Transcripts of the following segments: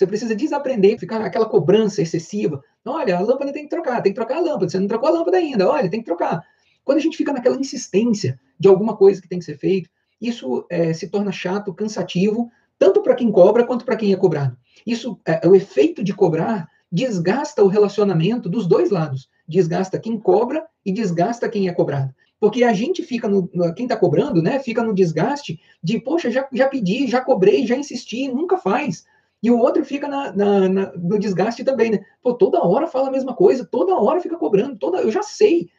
Você precisa desaprender, ficar aquela cobrança excessiva. Olha, a lâmpada tem que trocar, tem que trocar a lâmpada. Você não trocou a lâmpada ainda, olha, tem que trocar. Quando a gente fica naquela insistência de alguma coisa que tem que ser feito, isso é, se torna chato, cansativo, tanto para quem cobra quanto para quem é cobrado. Isso, é, o efeito de cobrar desgasta o relacionamento dos dois lados. Desgasta quem cobra e desgasta quem é cobrado. Porque a gente fica no. Quem está cobrando, né? Fica no desgaste de, poxa, já, já pedi, já cobrei, já insisti, nunca faz. E o outro fica na, na, na, no desgaste também, né? Pô, toda hora fala a mesma coisa, toda hora fica cobrando, toda. Eu já sei.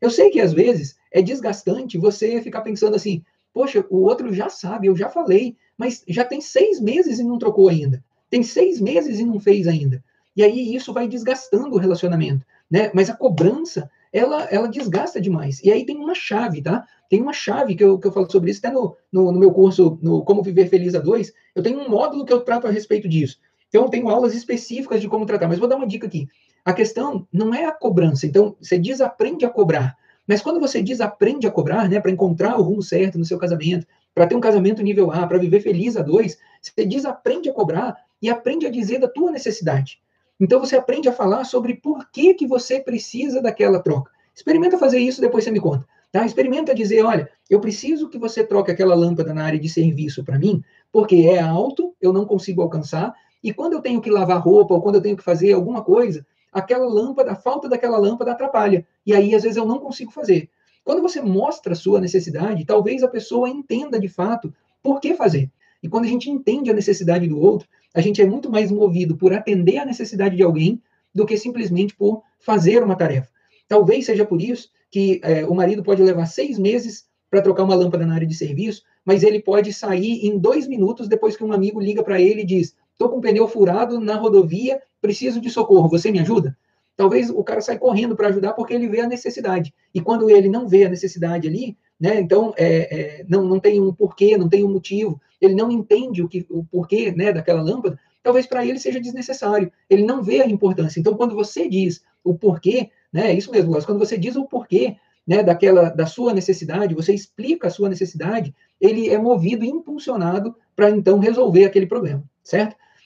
Eu sei que às vezes é desgastante você ficar pensando assim, poxa, o outro já sabe, eu já falei, mas já tem seis meses e não trocou ainda. Tem seis meses e não fez ainda. E aí isso vai desgastando o relacionamento, né? Mas a cobrança, ela, ela desgasta demais. E aí tem uma chave, tá? Tem uma chave que eu, que eu falo sobre isso, até no, no, no meu curso, no Como Viver Feliz a 2, eu tenho um módulo que eu trato a respeito disso. Então, eu tenho aulas específicas de como tratar, mas vou dar uma dica aqui. A questão não é a cobrança, então você desaprende a cobrar. Mas quando você desaprende a cobrar, né, para encontrar o rumo certo no seu casamento, para ter um casamento nível A, para viver feliz a dois, você desaprende a cobrar e aprende a dizer da tua necessidade. Então você aprende a falar sobre por que, que você precisa daquela troca. Experimenta fazer isso, depois você me conta. Tá? Experimenta dizer, olha, eu preciso que você troque aquela lâmpada na área de serviço para mim, porque é alto, eu não consigo alcançar, e quando eu tenho que lavar roupa ou quando eu tenho que fazer alguma coisa, aquela lâmpada, a falta daquela lâmpada atrapalha. E aí, às vezes, eu não consigo fazer. Quando você mostra a sua necessidade, talvez a pessoa entenda de fato por que fazer. E quando a gente entende a necessidade do outro, a gente é muito mais movido por atender a necessidade de alguém do que simplesmente por fazer uma tarefa. Talvez seja por isso que é, o marido pode levar seis meses para trocar uma lâmpada na área de serviço, mas ele pode sair em dois minutos depois que um amigo liga para ele e diz: estou com o pneu furado na rodovia, preciso de socorro, você me ajuda? Talvez o cara saia correndo para ajudar porque ele vê a necessidade. E quando ele não vê a necessidade ali, né, então é, é, não, não tem um porquê, não tem um motivo, ele não entende o, que, o porquê né, daquela lâmpada, talvez para ele seja desnecessário. Ele não vê a importância. Então, quando você diz o porquê, né, é isso mesmo, quando você diz o porquê né, daquela da sua necessidade, você explica a sua necessidade, ele é movido e impulsionado para então resolver aquele problema, certo?